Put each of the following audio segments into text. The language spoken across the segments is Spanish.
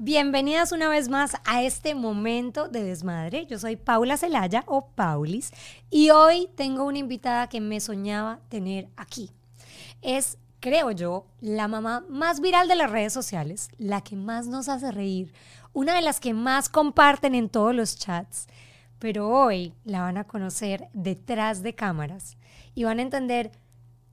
Bienvenidas una vez más a este momento de desmadre. Yo soy Paula Celaya o Paulis y hoy tengo una invitada que me soñaba tener aquí. Es, creo yo, la mamá más viral de las redes sociales, la que más nos hace reír, una de las que más comparten en todos los chats, pero hoy la van a conocer detrás de cámaras y van a entender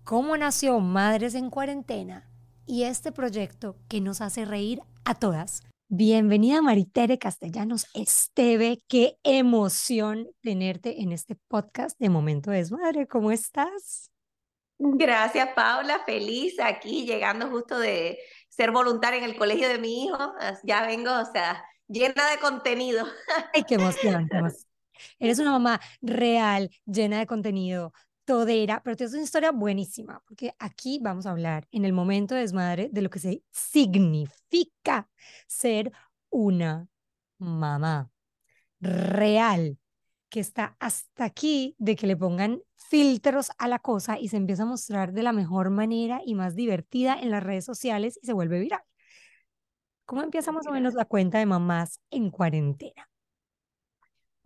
cómo nació Madres en Cuarentena y este proyecto que nos hace reír a todas. Bienvenida Maritere Castellanos Esteve, qué emoción tenerte en este podcast de Momento Desmadre, ¿cómo estás? Gracias Paula, feliz aquí llegando justo de ser voluntaria en el colegio de mi hijo, ya vengo, o sea, llena de contenido. Ay, qué emoción, qué emoción. Eres una mamá real, llena de contenido, todera, pero es una historia buenísima, porque aquí vamos a hablar en el momento de desmadre de lo que se significa ser una mamá real, que está hasta aquí de que le pongan filtros a la cosa y se empieza a mostrar de la mejor manera y más divertida en las redes sociales y se vuelve viral. ¿Cómo empieza más o menos la cuenta de mamás en cuarentena?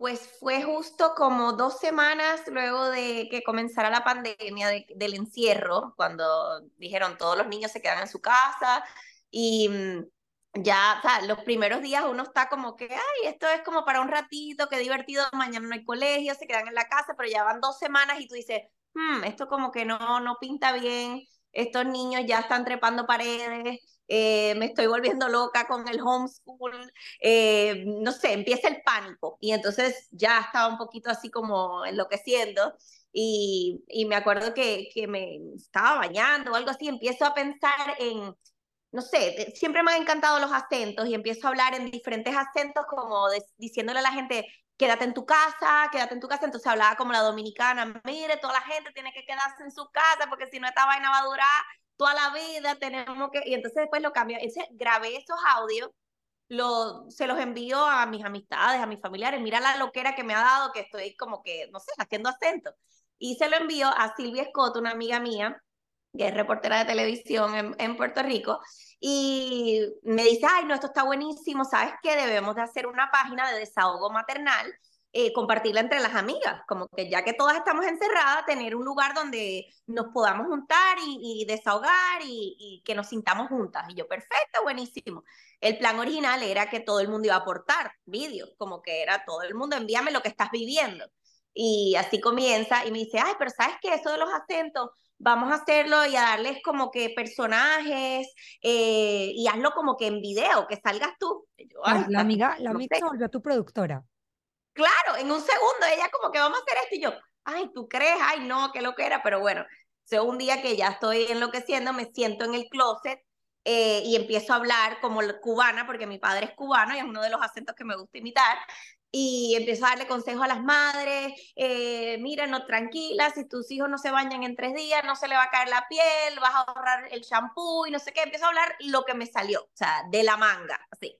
Pues fue justo como dos semanas luego de que comenzara la pandemia del encierro, cuando dijeron todos los niños se quedan en su casa y mm, ya, los primeros días uno está como que, ay, esto es como para un ratito, qué divertido, mañana no hay colegio, se quedan en la casa, pero ya van dos semanas y tú dices, hmm, esto como que no, no pinta bien, estos niños ya están trepando paredes, eh, me estoy volviendo loca con el homeschool, eh, no sé, empieza el pánico y entonces ya estaba un poquito así como enloqueciendo y, y me acuerdo que, que me estaba bañando o algo así, empiezo a pensar en, no sé, siempre me han encantado los acentos y empiezo a hablar en diferentes acentos como diciéndole a la gente, quédate en tu casa, quédate en tu casa. Entonces hablaba como la dominicana, mire, toda la gente tiene que quedarse en su casa porque si no esta vaina va a durar toda la vida, tenemos que... Y entonces después lo cambié, ese, grabé esos audios, lo, se los envío a mis amistades, a mis familiares, mira la loquera que me ha dado, que estoy como que, no sé, haciendo acento. Y se lo envío a Silvia Scott, una amiga mía, que es reportera de televisión en, en, Puerto Rico, y me dice, ay, no, esto está buenísimo, ¿sabes qué? Debemos de hacer una página de desahogo maternal eh, compartirla entre las amigas, como que ya que todas estamos encerradas, tener un lugar donde nos podamos juntar y, desahogar y, que nos sintamos juntas. Y yo, perfecto, buenísimo. El plan original era que todo el mundo iba a aportar vídeos, como que era todo el mundo, envíame lo que estás viviendo. Y así comienza y me dice, ay, pero ¿sabes qué? Eso de los acentos, vamos a hacerlo y a darles como que personajes eh, y hazlo como que en video, que salgas tú. la amiga, la amiga se volvió tu productora. Claro, en un segundo ella como que vamos a hacer esto y yo, ay, ¿tú crees? Ay, no, qué lo que era, pero bueno, sea, un día que ya estoy enloqueciendo, me siento en el closet eh, y empiezo a hablar como cubana, porque mi padre es cubano y es uno de los acentos que me gusta imitar, y empiezo a darle consejos a las madres, eh, mira, no, tranquila, si tus hijos no se bañan en tres días, no se le va a caer la piel, vas a ahorrar el shampoo y no sé qué, empiezo a hablar lo que me salió, o sea, de la manga, así.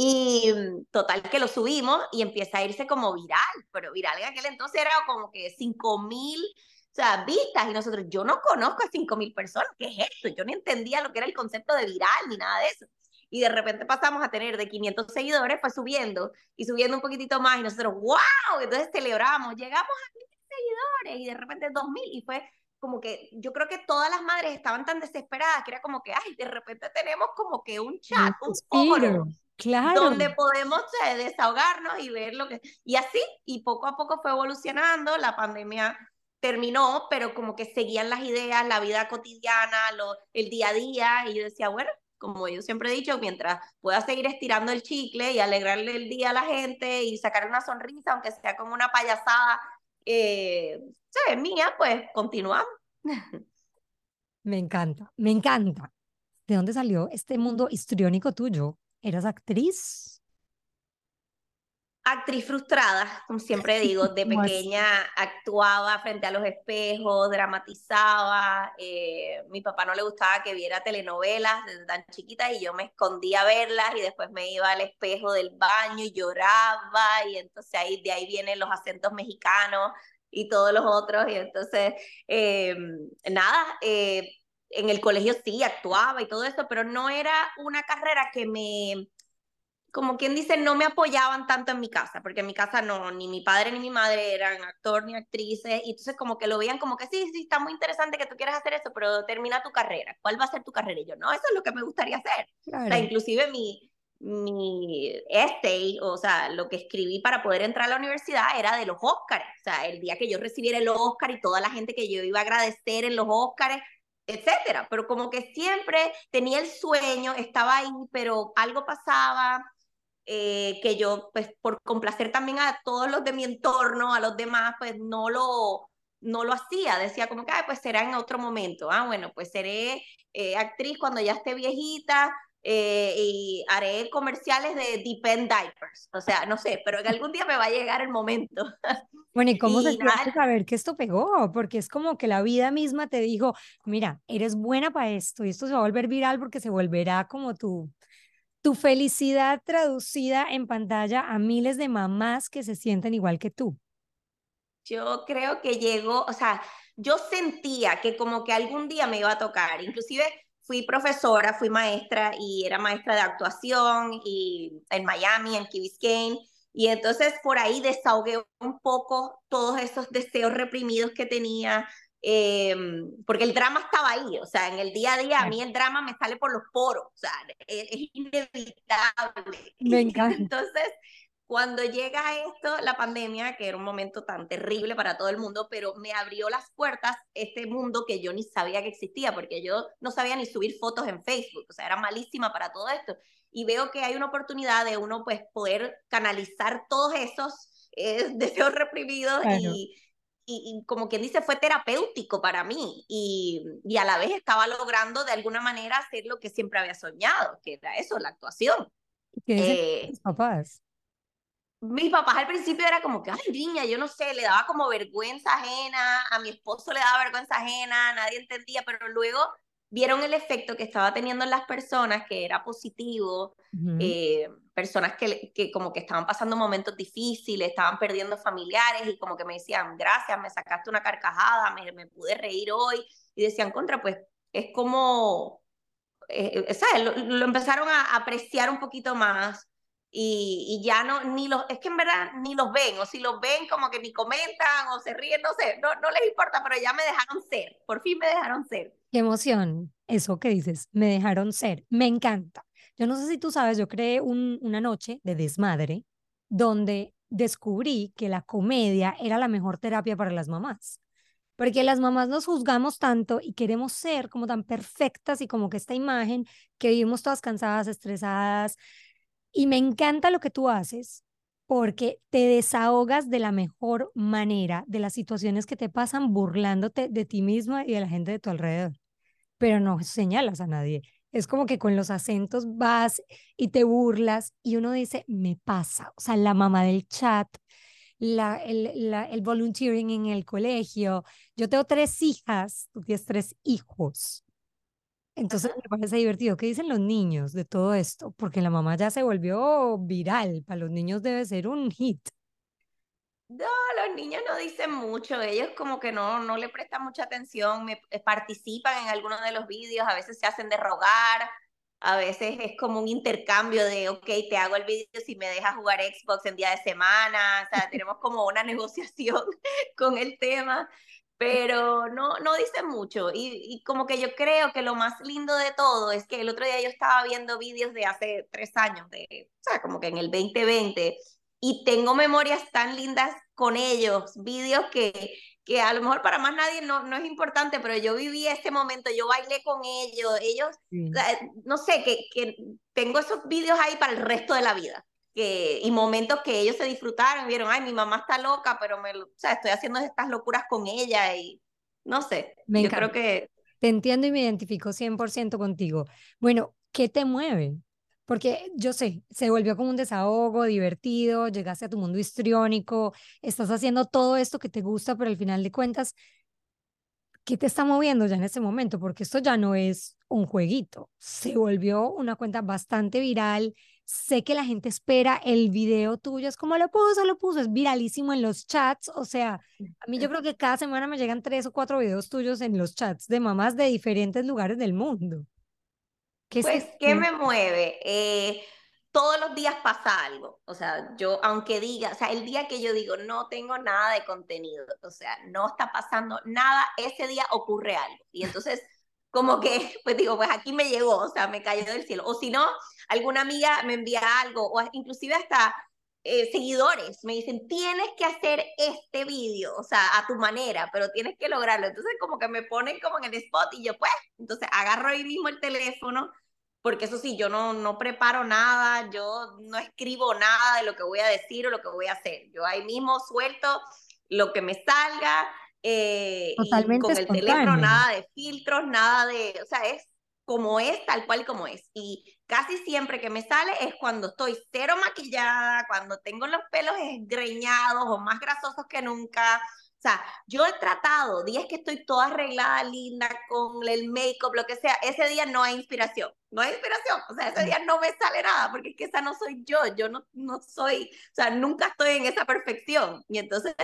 Y mm, total que lo subimos y empieza a irse como viral, pero viral en aquel entonces era como que 5 mil o sea, vistas y nosotros, yo no conozco a 5 mil personas, ¿qué es esto? Yo ni entendía lo que era el concepto de viral ni nada de eso. Y de repente pasamos a tener de 500 seguidores, fue subiendo y subiendo un poquitito más y nosotros, wow, entonces celebramos, llegamos a mil seguidores y de repente 2000 y fue como que yo creo que todas las madres estaban tan desesperadas que era como que, ay, de repente tenemos como que un chat, un foro Claro. Donde podemos eh, desahogarnos y ver lo que... Y así, y poco a poco fue evolucionando, la pandemia terminó, pero como que seguían las ideas, la vida cotidiana, lo, el día a día, y yo decía, bueno, como yo siempre he dicho, mientras pueda seguir estirando el chicle y alegrarle el día a la gente y sacar una sonrisa, aunque sea como una payasada eh, mía, pues continuamos. Me encanta, me encanta. ¿De dónde salió este mundo histriónico tuyo? ¿Eras actriz? Actriz frustrada, como siempre digo, de pequeña actuaba frente a los espejos, dramatizaba. Eh, mi papá no le gustaba que viera telenovelas desde tan chiquita y yo me escondía a verlas y después me iba al espejo del baño y lloraba y entonces ahí de ahí vienen los acentos mexicanos y todos los otros y entonces eh, nada, eh, en el colegio sí actuaba y todo eso, pero no era una carrera que me, como quien dice, no me apoyaban tanto en mi casa, porque en mi casa no, ni mi padre ni mi madre eran actor ni actrices, y entonces como que lo veían como que sí, sí, está muy interesante que tú quieras hacer eso, pero termina tu carrera, ¿cuál va a ser tu carrera? Y yo, no, eso es lo que me gustaría hacer. O sea, inclusive mi, mi essay, o sea, lo que escribí para poder entrar a la universidad era de los Óscares, o sea, el día que yo recibiera el Óscar y toda la gente que yo iba a agradecer en los Óscares, etcétera, pero como que siempre tenía el sueño, estaba ahí, pero algo pasaba, eh, que yo, pues por complacer también a todos los de mi entorno, a los demás, pues no lo, no lo hacía. Decía como que, pues será en otro momento. Ah, bueno, pues seré eh, actriz cuando ya esté viejita eh, y haré comerciales de Depend Diapers. O sea, no sé, pero en algún día me va a llegar el momento. Bueno, ¿y cómo se siente saber que esto pegó? Porque es como que la vida misma te dijo, mira, eres buena para esto y esto se va a volver viral porque se volverá como tu, tu felicidad traducida en pantalla a miles de mamás que se sienten igual que tú. Yo creo que llegó, o sea, yo sentía que como que algún día me iba a tocar, inclusive fui profesora, fui maestra y era maestra de actuación y en Miami, en Key Biscayne, y entonces por ahí desahogué un poco todos esos deseos reprimidos que tenía, eh, porque el drama estaba ahí, o sea, en el día a día a mí el drama me sale por los poros, o sea, es, es inevitable. Me encanta. Entonces, cuando llega esto, la pandemia, que era un momento tan terrible para todo el mundo, pero me abrió las puertas este mundo que yo ni sabía que existía, porque yo no sabía ni subir fotos en Facebook, o sea, era malísima para todo esto. Y veo que hay una oportunidad de uno, pues, poder canalizar todos esos eh, deseos reprimidos y y, como quien dice, fue terapéutico para mí y, y, a la vez estaba logrando de alguna manera hacer lo que siempre había soñado, que era eso, la actuación. ¿Qué eh, papás? Mis papás al principio era como que, ay, niña, yo no sé, le daba como vergüenza ajena, a mi esposo le daba vergüenza ajena, nadie entendía, pero luego vieron el efecto que estaba teniendo en las personas, que era positivo, eh, personas que, que, como que estaban pasando momentos difíciles, estaban perdiendo familiares y como que me decían, gracias, me sacaste una carcajada, me, me pude reír hoy, y decían, contra, pues es como, eh, eh, ¿sabes? Lo, lo, empezaron a apreciar un poquito más. Y, y, ya no, ni los, es que en verdad ni los ven, o si los ven como que ni comentan o se ríen, no sé, no, no les importa, pero ya me dejaron ser, por fin me dejaron ser. Qué emoción, eso que dices, me dejaron ser, me encanta. Yo no sé si tú sabes, yo creé un, una noche de desmadre donde descubrí que la comedia era la mejor terapia para las mamás. Porque las mamás nos juzgamos tanto y queremos ser como tan perfectas y como que esta imagen que vivimos todas cansadas, estresadas. Y me encanta lo que tú haces porque te desahogas de la mejor manera de las situaciones que te pasan burlándote de ti misma y de la gente de tu alrededor, pero no señalas a nadie. Es como que con los acentos vas y te burlas y uno dice, me pasa. O sea, la mamá del chat, el, la, el volunteering en el colegio. Yo tengo tres hijas, tú tienes tres hijos. Entonces me parece divertido. ¿Qué dicen los niños de todo esto? Porque la mamá ya se volvió viral. Para los niños debe ser un hit. No, los niños no dicen mucho. Ellos como que no, no le prestan mucha atención. Me, eh, participan en algunos de los vídeos. A veces se hacen de rogar. A veces es como un intercambio de, ok, te hago el vídeo si me dejas jugar Xbox en día de semana. O sea, tenemos como una negociación con el tema pero no, no dice mucho. Y, y, como que yo creo que lo más lindo de todo es que el otro día yo estaba viendo vídeos de hace tres años, de, o sea, como que en el 2020, y tengo memorias tan lindas con ellos, vídeos que, que a lo mejor para más nadie no, no es importante, pero yo viví ese momento, yo bailé con ellos, ellos, sí. no sé, que, que tengo esos vídeos ahí para el resto de la vida que, y momentos que ellos se disfrutaron, vieron, ay, mi mamá está loca, pero me, o sea, estoy haciendo estas locuras con ella y no sé, me yo creo que... Te entiendo y me identifico 100% contigo. Bueno, ¿qué te mueve? Porque yo sé, se volvió como un desahogo divertido, llegaste a tu mundo histriónico, estás haciendo todo esto que te gusta, pero al final de cuentas, ¿qué te está moviendo ya en este momento? Porque esto ya no es un jueguito, se volvió una cuenta bastante viral, sé que la gente espera el video tuyo, es como lo puso, lo puso, es viralísimo en los chats, o sea, a mí yo creo que cada semana me llegan tres o cuatro videos tuyos en los chats de mamás de diferentes lugares del mundo. ¿Qué pues, ¿qué me mueve? Eh, todos los días pasa algo. O sea, yo, aunque diga, o sea, el día que yo digo, no tengo nada de contenido, o sea, no está pasando nada, ese día ocurre algo. Y entonces, como que, pues digo, pues aquí me llegó, o sea, me cayó del cielo. O si no, alguna amiga me envía algo, o inclusive hasta eh, seguidores me dicen, tienes que hacer este vídeo, o sea, a tu manera, pero tienes que lograrlo. Entonces, como que me ponen como en el spot y yo, pues, entonces agarro ahí mismo el teléfono porque eso sí, yo no, no preparo nada, yo no escribo nada de lo que voy a decir o lo que voy a hacer. Yo ahí mismo suelto lo que me salga eh, y con el teléfono nada de filtros, nada de, o sea, es como es, tal cual como es. Y casi siempre que me sale es cuando estoy cero maquillada, cuando tengo los pelos esgreñados o más grasosos que nunca, o sea, yo he tratado, días que estoy toda arreglada, linda, con el make-up, lo que sea, ese día no hay inspiración, no hay inspiración, o sea, ese día no me sale nada, porque es que esa no soy yo, yo no, no soy, o sea, nunca estoy en esa perfección. Y entonces,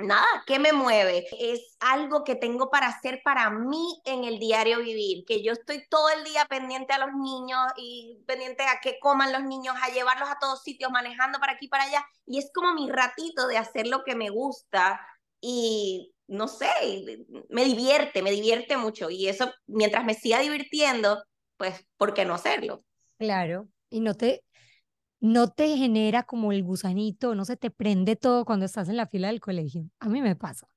nada, ¿qué me mueve? Es algo que tengo para hacer para mí en el diario vivir, que yo estoy todo el día pendiente a los niños y pendiente a qué coman los niños, a llevarlos a todos sitios, manejando para aquí, para allá, y es como mi ratito de hacer lo que me gusta y no sé, me divierte, me divierte mucho y eso, mientras me siga divirtiendo, pues, ¿por qué no hacerlo? Claro, y no no te genera como el gusanito, no se te prende todo cuando estás en la fila del colegio. A mí me pasa.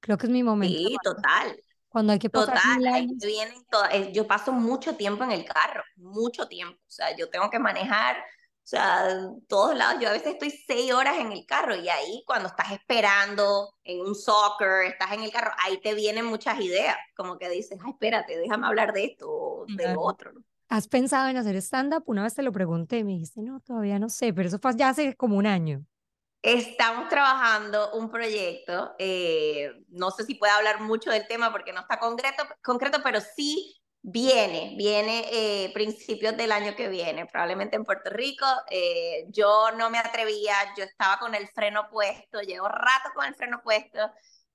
Creo que es mi momento. Sí, total. Cuando hay que Total, vienen eh, yo paso mucho tiempo en el carro, mucho tiempo. O sea, yo tengo que manejar o sea, todos lados, yo a veces estoy seis horas en el carro y ahí cuando estás esperando en un soccer, estás en el carro, ahí te vienen muchas ideas, como que dices, ay, espérate, déjame hablar de esto o de lo otro. ¿Has pensado en hacer stand-up? Una vez te lo pregunté y me dijiste, no, todavía no sé, pero eso fue ya hace como un año. Estamos trabajando un proyecto, eh, no sé si puedo hablar mucho del tema porque no está concreto, concreto pero sí Viene, viene eh, principios del año que viene, probablemente en Puerto Rico. Eh, yo no me atrevía, yo estaba con el freno puesto, llevo rato con el freno puesto,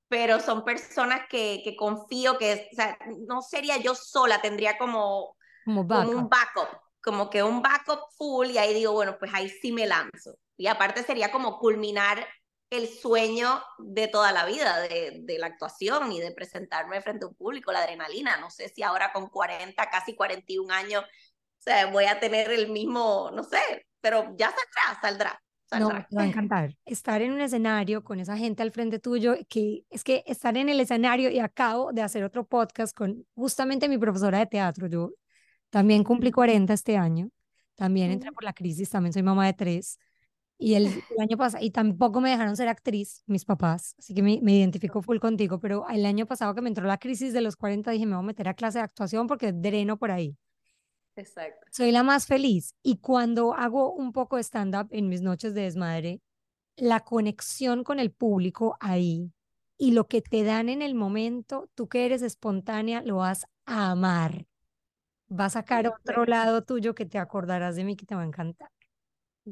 pero son personas que, que confío que, o sea, no sería yo sola, tendría como, como, un backup, como que un backup full y ahí digo, bueno, pues ahí sí me lanzo. Y aparte sería como culminar el sueño de toda la vida, de, de, la actuación y de presentarme frente a un público, la adrenalina. No sé si ahora con 40, casi 41 años, o sea, voy a tener el mismo, no sé, pero ya saldrá, saldrá. No, me va a encantar. Estar en un escenario con esa gente al frente tuyo, que es que estar en el escenario y acabo de hacer otro podcast con justamente mi profesora de teatro. Yo también cumplí 40 este año, también entré por la crisis, también soy mamá de tres. Y el, año pasado, y tampoco me dejaron ser actriz, mis papás, así que me, me identifico full contigo, pero el año pasado que me entró la crisis de los 40, dije, me voy a meter a clase de actuación porque dreno por ahí. Exacto. Soy la más feliz. Y cuando hago un poco de stand-up en mis noches de desmadre, la conexión con el público ahí y lo que te dan en el momento, tú que eres espontánea, lo vas a amar. Va a sacar otro lado tuyo que te acordarás de mí, que te va a encantar.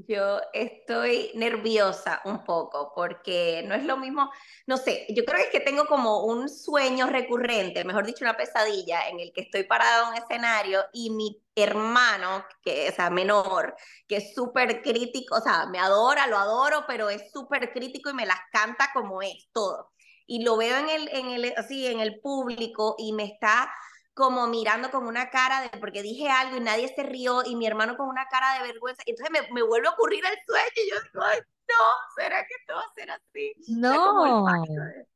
Yo estoy nerviosa un poco porque no es lo mismo, no sé, yo creo que tengo como un sueño recurrente, mejor dicho, una pesadilla en el que estoy parada en un escenario y mi hermano, que es menor, que es súper crítico, o sea, me adora, lo adoro, pero es súper crítico y me las canta como es todo. Y lo veo en el, en el, así, en el público y me está como mirando con una cara de porque dije algo y nadie se rió y mi hermano con una cara de vergüenza. Y entonces me, me vuelve a ocurrir el sueño y yo digo, ay, no, ¿será que esto va a ser así? No,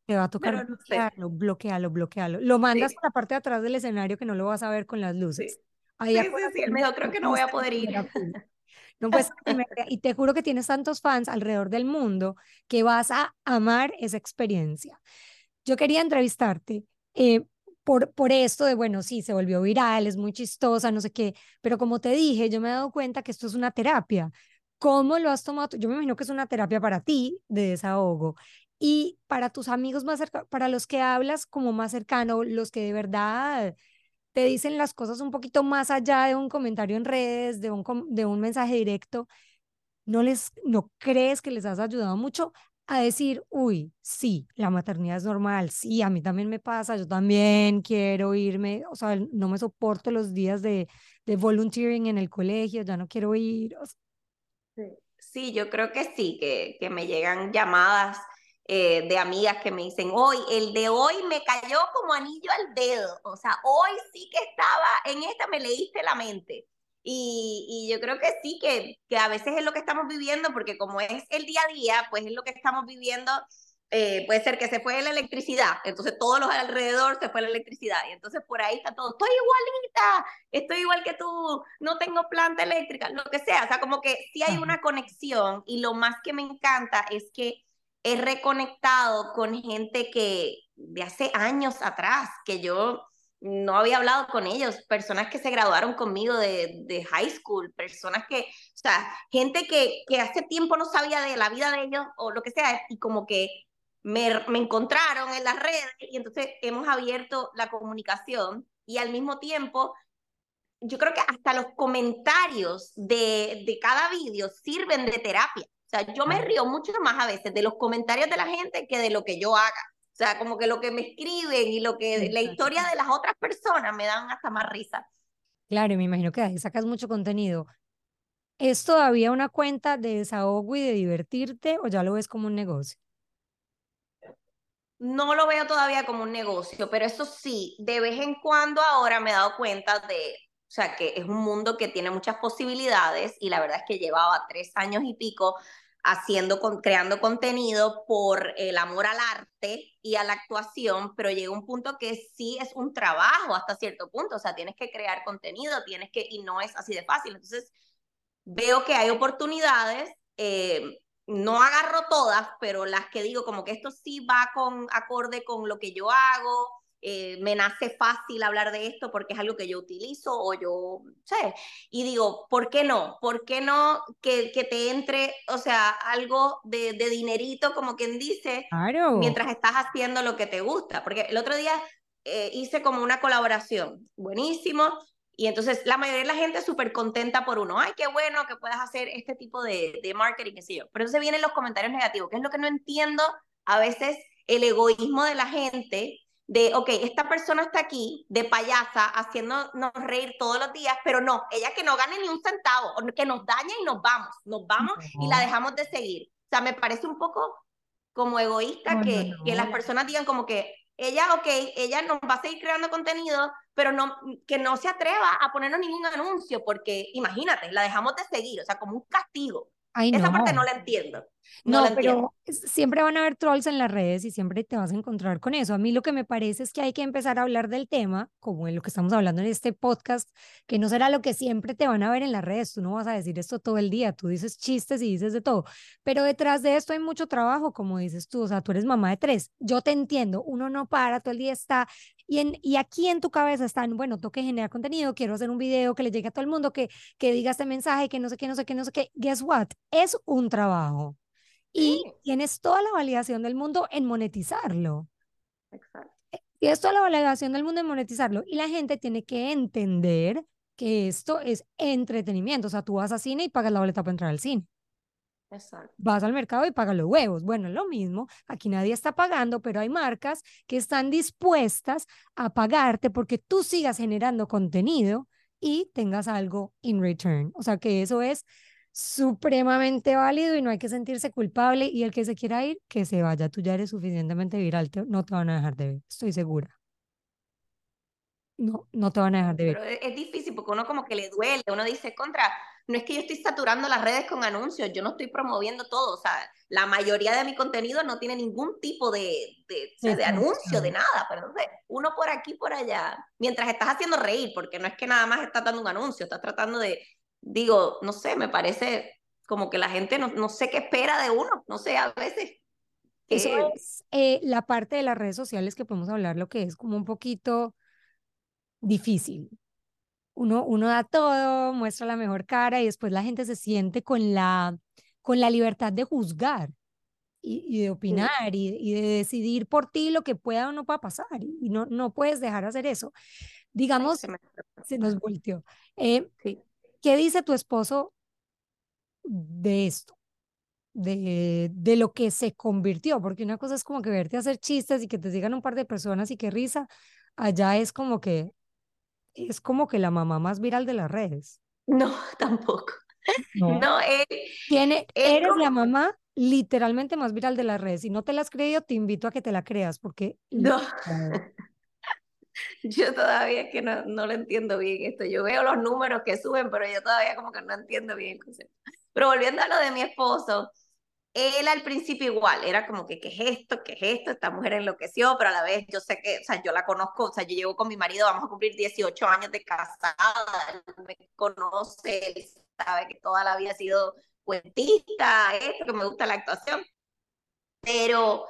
te va a tocar bloquearlo, bloquearlo, bloquearlo. Lo mandas a la parte de atrás del escenario que no lo vas a ver con las luces. Ahí sí, sí, sí, me dijo, creo que no voy a poder ir. No, pues, y te juro que tienes tantos fans alrededor del mundo que vas a amar esa experiencia. Yo quería entrevistarte eh, por, por esto de, bueno, sí, se volvió viral, es muy chistosa, no sé qué, pero como te dije, yo me he dado cuenta que esto es una terapia. ¿Cómo lo has tomado? Yo me imagino que es una terapia para ti de desahogo y para tus amigos más cercanos, para los que hablas como más cercano, los que de verdad te dicen las cosas un poquito más allá de un comentario en redes, de un, de un mensaje directo, ¿no les, no crees que les has ayudado mucho a decir, uy, sí, la maternidad es normal, sí, a mí también me pasa, yo también quiero irme, o sea, no me soporto los días de, de volunteering en el colegio, ya no quiero ir. Sí, yo creo que sí, que, que me llegan llamadas eh, de amigas que me dicen, hoy, el de hoy me cayó como anillo al dedo, o sea, hoy sí que estaba en esta, me leíste la mente. Y, y, yo creo que sí, que, que a veces es lo que estamos viviendo, porque como es el día a día, pues es lo que estamos viviendo. Eh, puede ser que se fue la electricidad, entonces todos los alrededor se fue la electricidad, y entonces por ahí está todo, estoy igualita, estoy igual que tú, no tengo planta eléctrica, lo que sea, o sea, como que sí hay una conexión, y lo más que me encanta es que he reconectado con gente que de hace años atrás, que yo no había hablado con ellos, personas que se graduaron conmigo de, de high school, personas que, o sea, gente que, que, hace tiempo no sabía de la vida de ellos o lo que sea, y como que me, me encontraron en las redes y entonces hemos abierto la comunicación y al mismo tiempo yo creo que hasta los comentarios de, de cada vídeo sirven de terapia. O sea, yo me río mucho más a veces de los comentarios de la gente que de lo que yo haga. O sea, como que lo que me escriben y lo que la historia de las otras personas me dan hasta más risa. Claro, me imagino que ahí sacas mucho contenido. ¿Es todavía una cuenta de desahogo y de divertirte o ya lo ves como un negocio? No lo veo todavía como un negocio, pero eso sí, de vez en cuando ahora me he dado cuenta de, o sea, que es un mundo que tiene muchas posibilidades y la verdad es que llevaba tres años y pico haciendo, creando contenido por el amor al arte y a la actuación, pero llega un punto que sí es un trabajo hasta cierto punto, o sea, tienes que crear contenido, tienes que, y no es así de fácil. Entonces, veo que hay oportunidades, eh, no agarro todas, pero las que digo como que esto sí va con acorde con lo que yo hago, eh, me nace fácil hablar de esto porque es algo que yo utilizo o yo sé. Y digo, ¿por qué no? ¿Por qué no que, que te entre, o sea, algo de, de dinerito, como quien dice, mientras estás haciendo lo que te gusta? Porque el otro día eh, hice como una colaboración, buenísimo. Y entonces la mayoría de la gente es súper contenta por uno. Ay, qué bueno que puedas hacer este tipo de, de marketing, qué sé yo. Pero entonces vienen los comentarios negativos, que es lo que no entiendo a veces el egoísmo de la gente de, ok, esta persona está aquí de payasa haciéndonos reír todos los días, pero no, ella que no gane ni un centavo, que nos daña y nos vamos, nos vamos y la dejamos de seguir. O sea, me parece un poco como egoísta que, que las personas digan como que ella, ok, ella nos va a seguir creando contenido, pero no, que no se atreva a ponernos ningún anuncio, porque imagínate, la dejamos de seguir, o sea, como un castigo. Esa parte no la entiendo. No, pero siempre van a haber trolls en las redes y siempre te vas a encontrar con eso. A mí lo que me parece es que hay que empezar a hablar del tema, como en lo que estamos hablando en este podcast, que no será lo que siempre te van a ver en las redes. Tú no vas a decir esto todo el día, tú dices chistes y dices de todo. Pero detrás de esto hay mucho trabajo, como dices tú. O sea, tú eres mamá de tres. Yo te entiendo, uno no para, todo el día está. Y, en, y aquí en tu cabeza están, bueno, tengo que generar contenido, quiero hacer un video que le llegue a todo el mundo, que, que diga este mensaje, que no sé qué, no sé qué, no sé qué. Guess what? Es un trabajo y tienes toda la validación del mundo en monetizarlo. Exacto. Tienes toda la validación del mundo en monetizarlo. Y la gente tiene que entender que esto es entretenimiento. O sea, tú vas a cine y pagas la boleta para entrar al cine. Exacto. Vas al mercado y pagas los huevos. Bueno, es lo mismo. Aquí nadie está pagando, pero hay marcas que están dispuestas a pagarte porque tú sigas generando contenido y tengas algo in return. O sea, que eso es supremamente válido y no hay que sentirse culpable y el que se quiera ir, que se vaya. Tú ya eres suficientemente viral, no te van a dejar de ver, estoy segura. No, no te van a dejar de ver. Pero es, difícil porque uno como que le duele, uno dice, contra, no es que yo estoy saturando las redes con anuncios, yo no estoy promoviendo todo, o sea, la mayoría de mi contenido no tiene ningún tipo de, de, de anuncio, de nada, pero entonces uno por aquí, por allá, mientras estás haciendo reír, porque no es que nada más estás dando un anuncio, estás tratando de, digo, no sé, me parece como que la gente no, no sé qué espera de uno, no sé, a veces. Eso es eh, la parte de las redes sociales que podemos hablar, lo que es como un poquito difícil. Uno, uno da todo, muestra la mejor cara y después la gente se siente con la, con la libertad de juzgar y, de opinar y, y, de decidir por ti lo que pueda o no pueda pasar. Y no, no puedes dejar de hacer eso. Digamos, se, nos volteó. Eh, sí. ¿Qué dice tu esposo de esto? de, de lo que se convirtió, porque una cosa es como que verte hacer chistes y que te sigan un par de personas y qué risa, allá es como que es como que la mamá más viral de las redes. No, tampoco. No, No, él, Tiene, eres como- la mamá literalmente más viral de las redes. Si no te la has creído, te invito a que te la creas, porque No. Yo todavía que no, no lo entiendo bien esto. Yo veo los números que suben, pero yo todavía como que no entiendo bien el concepto. Pero volviendo a lo de mi esposo, él al principio igual, era como que, ¿qué es esto? ¿Qué es esto? Esta mujer enloqueció, pero a la vez yo sé que, o sea, yo la conozco, o sea, yo llevo con mi marido, vamos a cumplir 18 años de casada, él me conoce, él sabe que toda la vida ha sido cuentista, esto, que me gusta la actuación, pero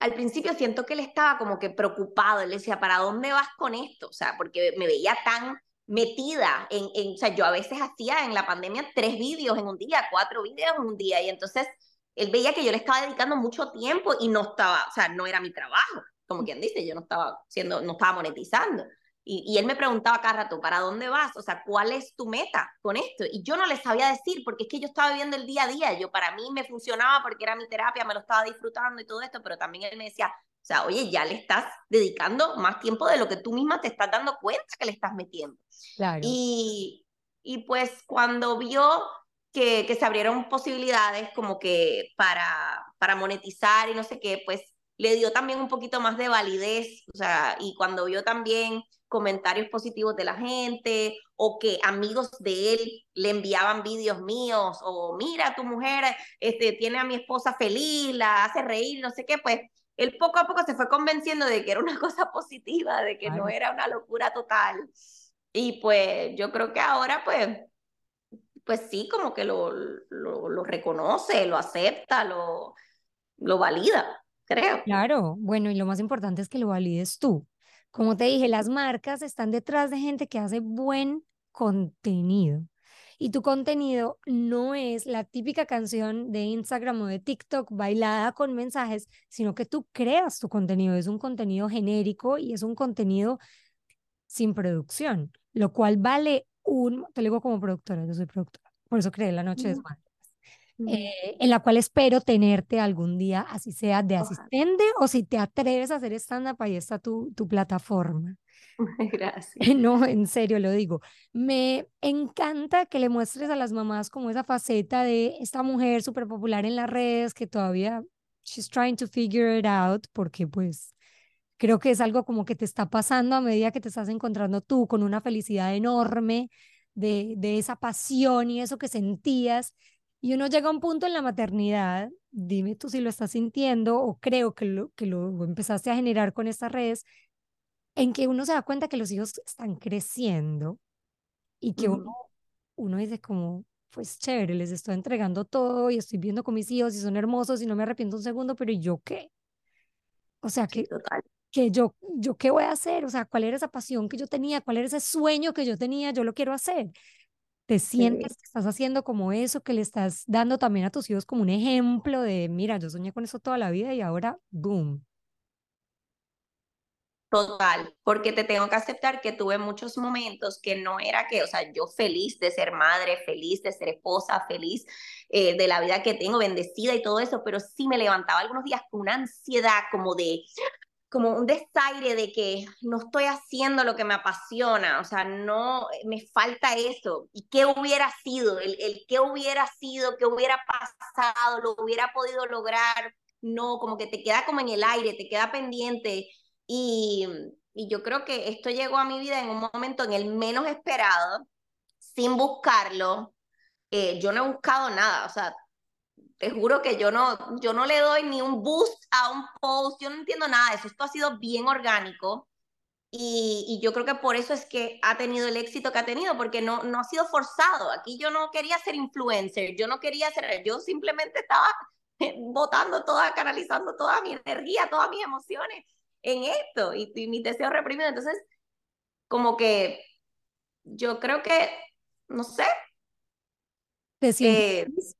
al principio siento que él estaba como que preocupado, él decía, ¿para dónde vas con esto? O sea, porque me veía tan metida en, en, o sea, yo a veces hacía en la pandemia tres vídeos en un día, cuatro vídeos en un día, y entonces él veía que yo le estaba dedicando mucho tiempo y no estaba, o sea, no era mi trabajo, como quien dice, yo no estaba siendo, no estaba monetizando. Y, y, él me preguntaba cada rato, ¿para dónde vas? O sea, ¿cuál es tu meta con esto? Y yo no le sabía decir, porque es que yo estaba viviendo el día a día. Yo, para mí me funcionaba porque era mi terapia, me lo estaba disfrutando y todo esto, pero también él me decía, o sea, oye, ya le estás dedicando más tiempo de lo que tú misma te estás dando cuenta que le estás metiendo. Claro. Y, y pues cuando vio que, que se abrieron posibilidades como que para, para monetizar y no sé qué, pues le dio también un poquito más de validez, o sea, y cuando vio también comentarios positivos de la gente o que amigos de él le enviaban vídeos míos o mira tu mujer este tiene a mi esposa feliz la hace reír no sé qué pues él poco a poco se fue convenciendo de que era una cosa positiva de que Ay. no era una locura total y pues yo creo que ahora pues pues sí como que lo, lo, lo reconoce lo acepta lo, lo valida creo Claro, bueno, y lo más importante es que lo valides tú. Como te dije, las marcas están detrás de gente que hace buen contenido. Y tu contenido no es la típica canción de Instagram o de TikTok bailada con mensajes, sino que tú creas tu contenido. Es un contenido genérico y es un contenido sin producción, lo cual vale un, te lo digo como productora, yo soy productora, por eso creé La Noche de Mm. Eh, en la cual espero tenerte algún día, así sea de Ojalá. asistente o si te atreves a hacer stand-up, ahí está tu, tu plataforma. gracias No, en serio lo digo. Me encanta que le muestres a las mamás como esa faceta de esta mujer súper popular en las redes que todavía she's trying to figure it out porque pues creo que es algo como que te está pasando a medida que te estás encontrando tú con una felicidad enorme de, de esa pasión y eso que sentías. Y uno llega a un punto en la maternidad, dime tú si lo estás sintiendo o creo que lo, que lo empezaste a generar con estas redes, en que uno se da cuenta que los hijos están creciendo y que uno, uno dice como, pues chévere, les estoy entregando todo y estoy viendo con mis hijos y son hermosos y no me arrepiento un segundo, pero ¿y yo qué? O sea, que, que yo, yo qué voy a hacer? O sea, ¿cuál era esa pasión que yo tenía? ¿Cuál era ese sueño que yo tenía? Yo lo quiero hacer. ¿Te sientes que estás haciendo como eso, que le estás dando también a tus hijos como un ejemplo de, mira, yo soñé con eso toda la vida y ahora, boom? Total, porque te tengo que aceptar que tuve muchos momentos que no era que, o sea, yo feliz de ser madre, feliz de ser esposa, feliz eh, de la vida que tengo, bendecida y todo eso, pero sí me levantaba algunos días con una ansiedad como de, como un desaire de que no estoy haciendo lo que me apasiona, o sea, no, me falta eso. ¿Y qué hubiera sido? El, qué hubiera sido, qué hubiera pasado, lo hubiera podido lograr. No, como que te queda como en el aire, te queda pendiente. Y, y yo creo que esto llegó a mi vida en un momento en el menos esperado, sin buscarlo. Eh, yo no he buscado nada, o sea, te juro que yo no, yo no le doy ni un boost a un post, yo no entiendo nada de eso, esto ha sido bien orgánico y, y, yo creo que por eso es que ha tenido el éxito que ha tenido, porque no, no ha sido forzado, aquí yo no quería ser influencer, yo no quería ser, yo simplemente estaba botando toda, canalizando toda mi energía, todas mis emociones en esto y, y mis deseos reprimidos, entonces como que yo creo que, no sé. ¿Te sientes eh, feliz?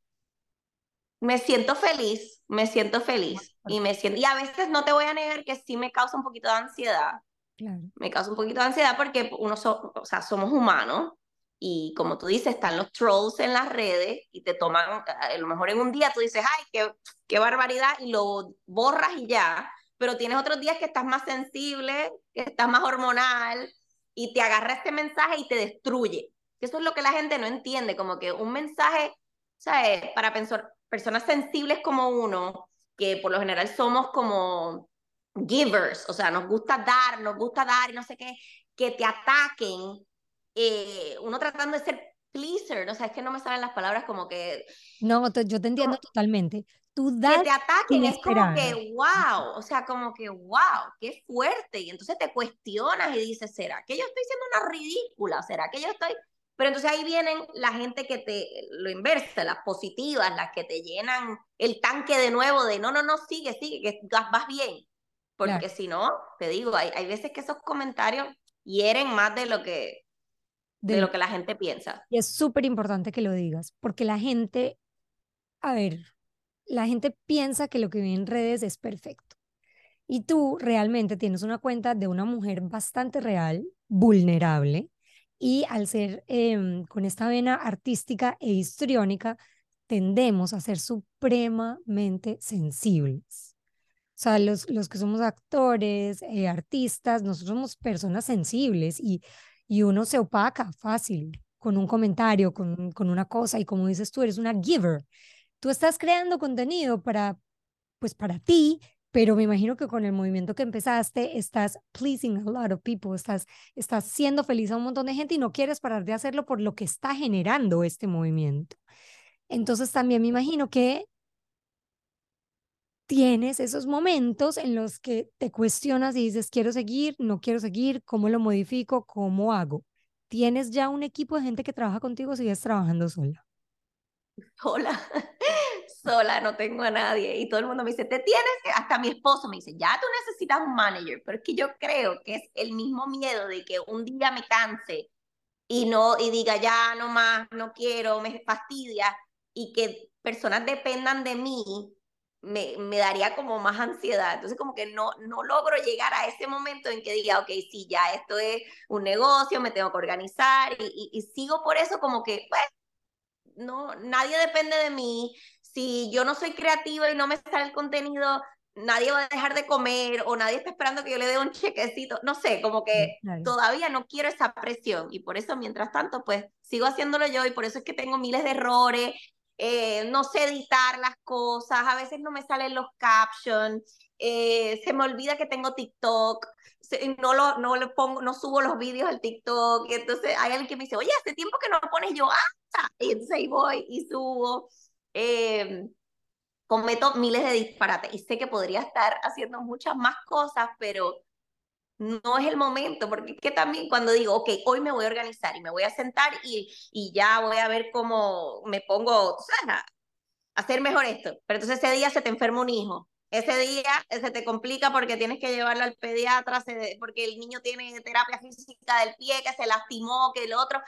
Me siento feliz, me siento feliz y me siento y a veces no te voy a negar que sí me causa un poquito de ansiedad. Claro. Me causa un poquito de ansiedad porque uno so, o sea, somos humanos y como tú dices, están los trolls en las redes y te toman, a lo mejor en un día tú dices, ay, qué, qué barbaridad, y lo borras y ya, pero tienes otros días que estás más sensible, que estás más hormonal, y te agarra este mensaje y te destruye. Eso es lo que la gente no entiende, como que un mensaje, ¿sabes? Para personas sensibles como uno, que por lo general somos como givers, o sea, nos gusta dar, nos gusta dar y no sé qué, que te ataquen eh, uno tratando de ser pleaser, o sea, es que no me salen las palabras como que... No, yo te entiendo totalmente. Tú das que te ataquen, es como que, wow, o sea, como que, wow, qué fuerte. Y entonces te cuestionas y dices, ¿será que yo estoy siendo una ridícula? ¿Será que yo estoy...? Pero entonces ahí vienen la gente que te, lo inversa, las positivas, las que te llenan el tanque de nuevo de, no, no, no, sigue, sigue, que vas bien. Porque si no, te digo, hay, hay veces que esos comentarios hieren más de lo que, de, lo que la gente piensa. Y es súper importante que lo digas, porque la gente, a ver, la gente piensa que lo que ve en redes es perfecto. Y tú realmente tienes una cuenta de una mujer bastante real, vulnerable, y al ser em, con esta vena artística e histriónica, tendemos a ser supremamente sensibles. O sea, los, los que somos actores, eh, artistas, nosotros somos personas sensibles y y uno se opaca fácil con un comentario, con, con una cosa y como dices tú, eres una giver. Tú estás creando contenido para, pues para ti, pero me imagino que con el movimiento que empezaste estás pleasing a lot of people, estás, estás siendo feliz a un montón de gente y no quieres parar de hacerlo por lo que está generando este movimiento. Entonces también me imagino que tienes esos momentos en los que te cuestionas y dices, quiero seguir, no quiero seguir, cómo lo modifico, cómo hago. ¿Tienes ya un equipo de gente que trabaja contigo o sigues trabajando sola? Sola, sola, no tengo a nadie. Y todo el mundo me dice, te tienes que, hasta mi esposo me dice, ya tú necesitas un manager, pero es que yo creo que es el mismo miedo de que un día me canse y no, y diga, ya no más, no quiero, me fastidia, y que personas dependan de mí me, me, daría como más ansiedad. Entonces como que no, no logro llegar a ese momento en que diga, ok, sí, ya esto es un negocio, me tengo que organizar y, y, sigo por eso como que, pues, no, nadie depende de mí. Si yo no soy creativa y no me sale el contenido, nadie va a dejar de comer o nadie está esperando que yo le dé un chequecito. No sé, como que todavía no quiero esa presión y por eso, mientras tanto, pues sigo haciéndolo yo y por eso es que tengo miles de errores eh, no sé editar las cosas, a veces no me salen los captions, eh, se me olvida que tengo TikTok, no lo, no le pongo, no subo los vídeos al TikTok, y entonces hay alguien que me dice, oye, hace tiempo que no lo pones yo, ah, y entonces ahí voy y subo. Eh, cometo miles de disparates y sé que podría estar haciendo muchas más cosas, pero no es el momento, porque es que también cuando digo, ok, hoy me voy a organizar y me voy a sentar y, y ya voy a ver cómo me pongo. A hacer mejor esto. Pero entonces ese día se te enferma un hijo. Ese día se te complica porque tienes que llevarlo al pediatra, porque el niño tiene terapia física del pie, que se lastimó, que el otro.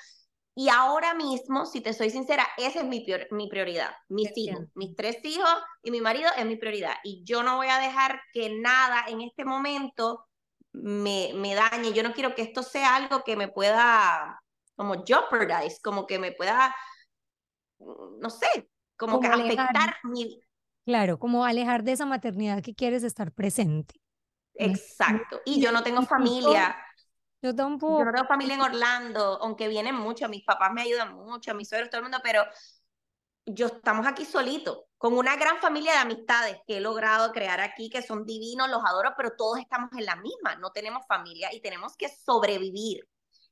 Y ahora mismo, si te soy sincera, esa es mi, mi prioridad. Mis hijos, mis tres hijos y mi marido es mi prioridad. Y yo no voy a dejar que nada en este momento me, me dañe. Yo no quiero que esto sea algo que me pueda como jeopardize, como que me pueda, no sé, como, que afectar mi... Claro, como alejar de esa maternidad que quieres estar presente. Exacto. Y yo no tengo familia. Yo tampoco. Yo no tengo familia en Orlando, aunque vienen mucho, mis papás me ayudan mucho, mis suegros, todo el mundo, pero yo estamos aquí solitos, con una gran familia de amistades que he logrado crear aquí, que son divinos, los adoro, pero todos estamos en la misma, no tenemos familia y tenemos que sobrevivir.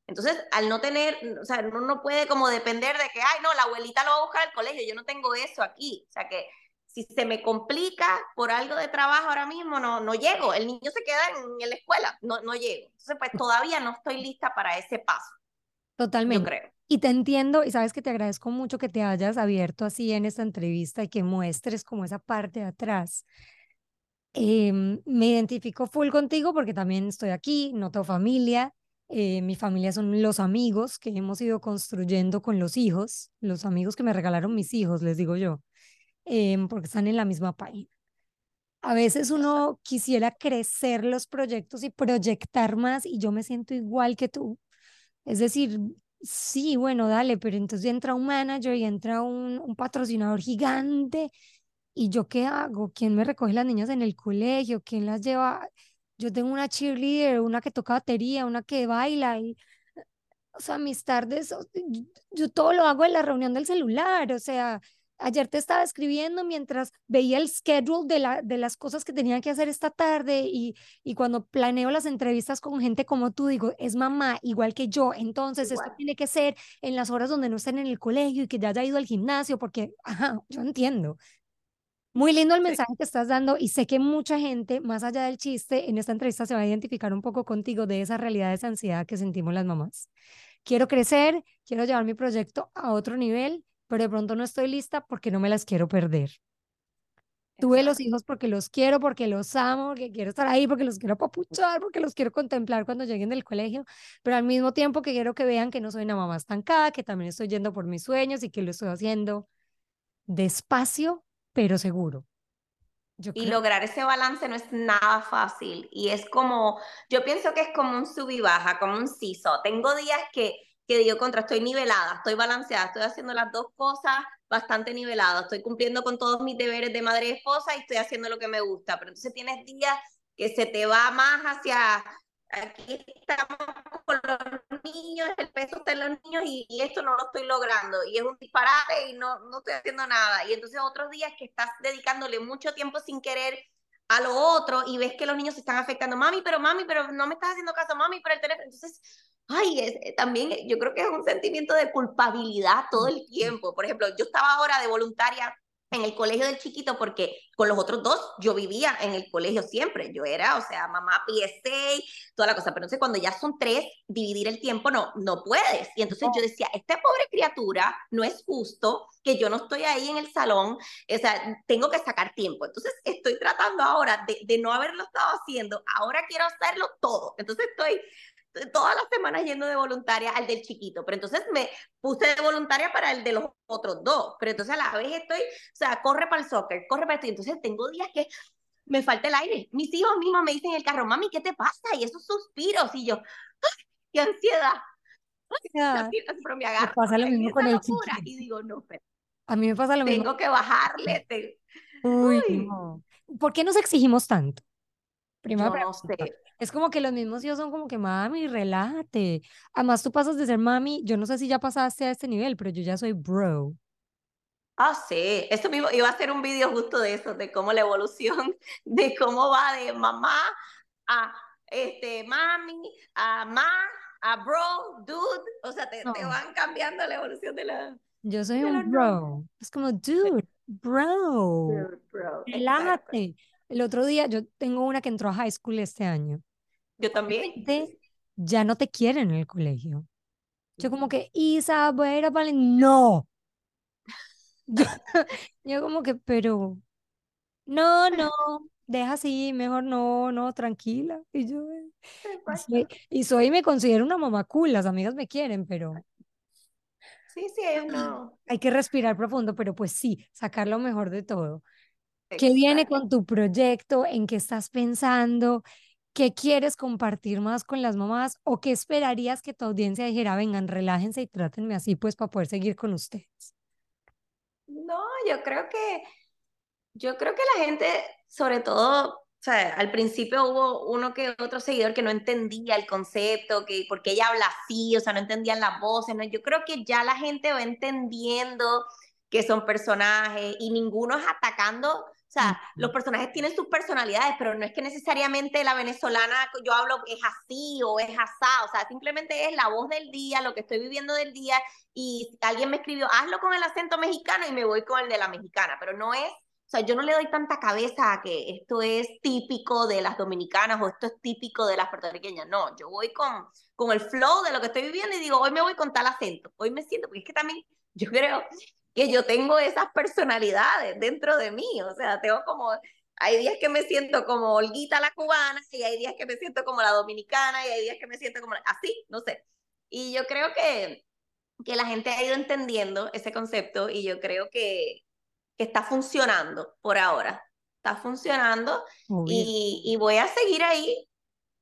Entonces, al no tener, o sea, uno no puede como depender de que, ay, no, la abuelita lo va a buscar al colegio, yo no tengo eso aquí. O sea, que si se me complica por algo de trabajo ahora mismo, no, no llego. El niño se queda en, la escuela, no, no llego. Entonces, pues todavía no estoy lista para ese paso. Totalmente. Yo creo. Y te entiendo y sabes que te agradezco mucho que te hayas abierto así en esta entrevista y que muestres como esa parte de atrás. Em, me identifico full contigo porque también estoy aquí, no tengo familia. Eh, mi familia son los amigos que hemos ido construyendo con los hijos, los amigos que me regalaron mis hijos, les digo yo, em, porque están en la misma página. A veces uno quisiera crecer los proyectos y proyectar más y yo me siento igual que tú. Es decir, sí, bueno, dale, pero entonces entra un manager y entra un, un patrocinador gigante. ¿Y yo qué hago? ¿Quién me recoge las niñas en el colegio? ¿Quién las lleva? Yo tengo una cheerleader, una que toca batería, una que baila y o sea, mis tardes, yo, todo lo hago en la reunión del celular, o sea, ayer te estaba escribiendo mientras veía el schedule de, la, de las cosas que tenía que hacer esta tarde y, y cuando planeo las entrevistas con gente como tú, digo, es mamá igual que yo, entonces esto tiene que ser en las horas donde no estén en el colegio y que ya haya ido al gimnasio, porque, ajá, yo entiendo. Muy lindo el mensaje que estás dando y sé que mucha gente, más allá del chiste, en esta entrevista se va a identificar un poco contigo de esa realidad de esa ansiedad que sentimos las mamás. Quiero crecer, quiero llevar mi proyecto a otro nivel, pero de pronto no estoy lista porque no me las quiero perder. Tuve los hijos porque los quiero, porque los amo, porque quiero estar ahí, porque los quiero papuchar, porque los quiero contemplar cuando lleguen del colegio, pero al mismo tiempo que quiero que vean que no soy una mamá estancada, que también estoy yendo por mis sueños y que lo estoy haciendo despacio, pero seguro y lograr ese balance no es nada fácil. Y es como, yo pienso que es como un sub y baja, como un siso. Tengo días que, que digo contra, estoy nivelada, estoy balanceada, estoy haciendo las dos cosas bastante nivelada, estoy cumpliendo con todos mis deberes de madre y esposa y estoy haciendo lo que me gusta. Pero entonces tienes días que se te va más hacia aquí estamos con los niños, el peso está en los niños y, esto no lo estoy logrando y es un disparate y no, no estoy haciendo nada. Y entonces otros días que estás dedicándole mucho tiempo sin querer a lo otro y ves que los niños se están afectando, mami, pero mami, pero no me estás haciendo caso, mami, pero el teléfono. Entonces, ay, es, eh, también yo creo que es un sentimiento de culpabilidad todo el tiempo. Por ejemplo, yo estaba ahora de voluntaria en el colegio del chiquito porque con los otros dos yo vivía en el colegio siempre. Yo era, o sea, mamá PSA, toda la cosa. Pero entonces cuando ya son tres, dividir el tiempo no, no puedes. Y entonces yo decía, esta pobre criatura no es justo que yo no estoy ahí en el salón, o sea, tengo que sacar tiempo. Entonces estoy tratando ahora de, de no haberlo estado haciendo, ahora quiero hacerlo todo. Entonces estoy todas las semanas yendo de voluntaria al del chiquito, pero entonces me puse de voluntaria para el de los otros dos, pero entonces a la vez estoy, o sea, corre para el soccer, corre para esto, y entonces tengo días que me falta el aire. Mis hijos mismos me dicen en el carro, mami, ¿qué te pasa? Y esos suspiros, y yo, ¡ay, qué ansiedad! Yeah. Pero me agarro. pasa lo mismo con el chiquito. Y digo, no, pero a mí me pasa lo mismo. Tengo que bajarle. Te... Uy, No. ¿Por qué nos exigimos tanto? No sé. Es como que los mismos hijos son como que, mami, relájate. Además, tú pasas de ser mami, yo no sé si ya pasaste a este nivel, pero yo ya soy bro. Ah, sí, esto mismo, iba a hacer un video justo de eso, de cómo la evolución, de cómo va de mamá a este, mami, a ma, a bro, dude, o sea, te, van cambiando la evolución de la... Yo soy un bro, es como, dude, bro, bro. relájate. El otro día, yo tengo una que entró a high school este año. Yo también. Ya no te quieren en el colegio. Yo como que, Isa, voy a ir a No. Yo, como que, pero, no, no, deja así, mejor no, no, tranquila. Y yo, y soy, y me considero una mamá cool, las amigas me quieren, pero... Sí, sí, no. Hay que respirar profundo, pero pues sí, sacar lo mejor de todo. ¿Qué viene con tu proyecto? ¿En qué estás pensando? ¿Qué quieres compartir más con las mamás? ¿O qué esperarías que tu audiencia dijera, vengan, relájense y trátenme así, pues, para poder seguir con ustedes? No, yo creo que, yo creo que la gente, sobre todo, o sea, al principio hubo uno que otro seguidor que no entendía el concepto, que porque ella habla así, o sea, no entendían las voces, ¿no? Yo creo que ya la gente va entendiendo que son personajes y ninguno es atacando o sea, los personajes tienen sus personalidades, pero no es que necesariamente la venezolana yo hablo es así o es asá, o sea, simplemente es la voz del día, lo que estoy viviendo del día, y alguien me escribió, hazlo con el acento mexicano y me voy con el de la mexicana, pero no es, o sea, yo no le doy tanta cabeza a que esto es típico de las dominicanas o esto es típico de las puertorriqueñas, no, yo voy con, con el flow de lo que estoy viviendo y digo, hoy me voy con tal acento, hoy me siento, porque es que también yo creo que yo tengo esas personalidades dentro de mí, o sea, tengo como, hay días que me siento como Olguita la cubana y hay días que me siento como la dominicana y hay días que me siento como así, no sé. Y yo creo que, que la gente ha ido entendiendo ese concepto y yo creo que, que está funcionando por ahora. Está funcionando y, y voy a seguir ahí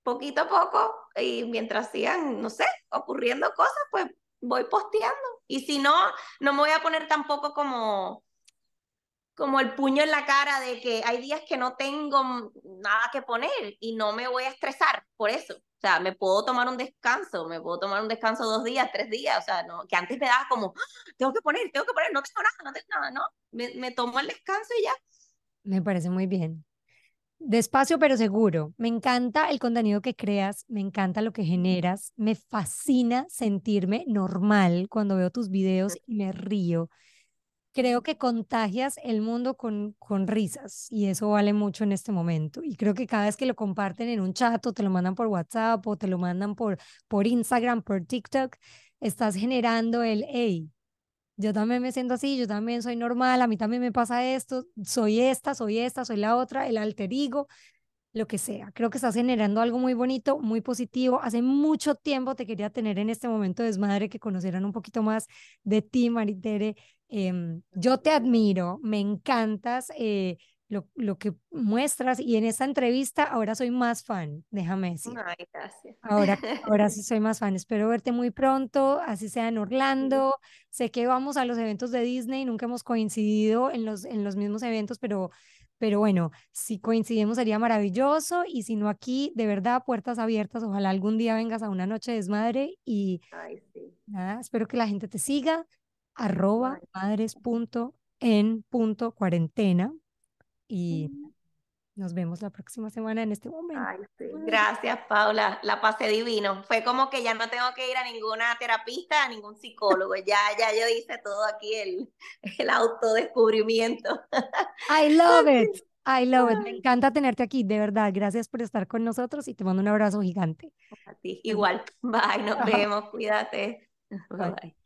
poquito a poco y mientras sigan, no sé, ocurriendo cosas, pues voy posteando. Y si no, no me voy a poner tampoco como como el puño en la cara de que hay días que no tengo nada que poner y no me voy a estresar por eso. O sea, me puedo tomar un descanso, me puedo tomar un descanso dos días, tres días, o sea, no, que antes me daba como, ¡Ah! tengo que poner, tengo que poner, no tengo nada, no tengo nada, ¿no? Me, me tomo el descanso y ya. Me parece muy bien. Despacio pero seguro. Me encanta el contenido que creas, me encanta lo que generas, me fascina sentirme normal cuando veo tus videos y me río creo que contagias el mundo con, con risas y eso vale mucho en este momento. Y creo que cada vez que lo comparten en un chat o te lo mandan por WhatsApp o te lo mandan por, por Instagram, por TikTok, estás generando el, hey, yo también me siento así, yo también soy normal, a mí también me pasa esto, soy esta, soy esta, soy la otra, el alter ego, lo que sea. Creo que estás generando algo muy bonito, muy positivo. Hace mucho tiempo te quería tener en este momento de desmadre que conocieran un poquito más de ti, Maritere. Em, yo te admiro, me encantas eh, lo, lo, que muestras y en esta entrevista ahora soy más fan, déjame decir. Ay, gracias. Ahora, ahora sí soy más fan. Espero verte muy pronto, así sea en Orlando. Sé que vamos a los eventos de Disney, nunca hemos coincidido en los, en los mismos eventos, pero pero bueno, si coincidimos sería maravilloso y si no aquí, de verdad, puertas abiertas. Ojalá algún día vengas a una noche de desmadre y nada, espero que la gente te siga. Arroba madres.en.cuarentena y nos vemos la próxima semana en este momento. Gracias, Paula. La pasé divino. Fue como que ya no tengo que ir a ninguna terapista, a ningún psicólogo. ya, ya yo hice todo aquí el, el autodescubrimiento. I love it. I love it. Me encanta tenerte aquí, de verdad. Gracias por estar con nosotros y te mando un abrazo gigante. A ti, igual. Bye, nos vemos. Cuídate. Bye.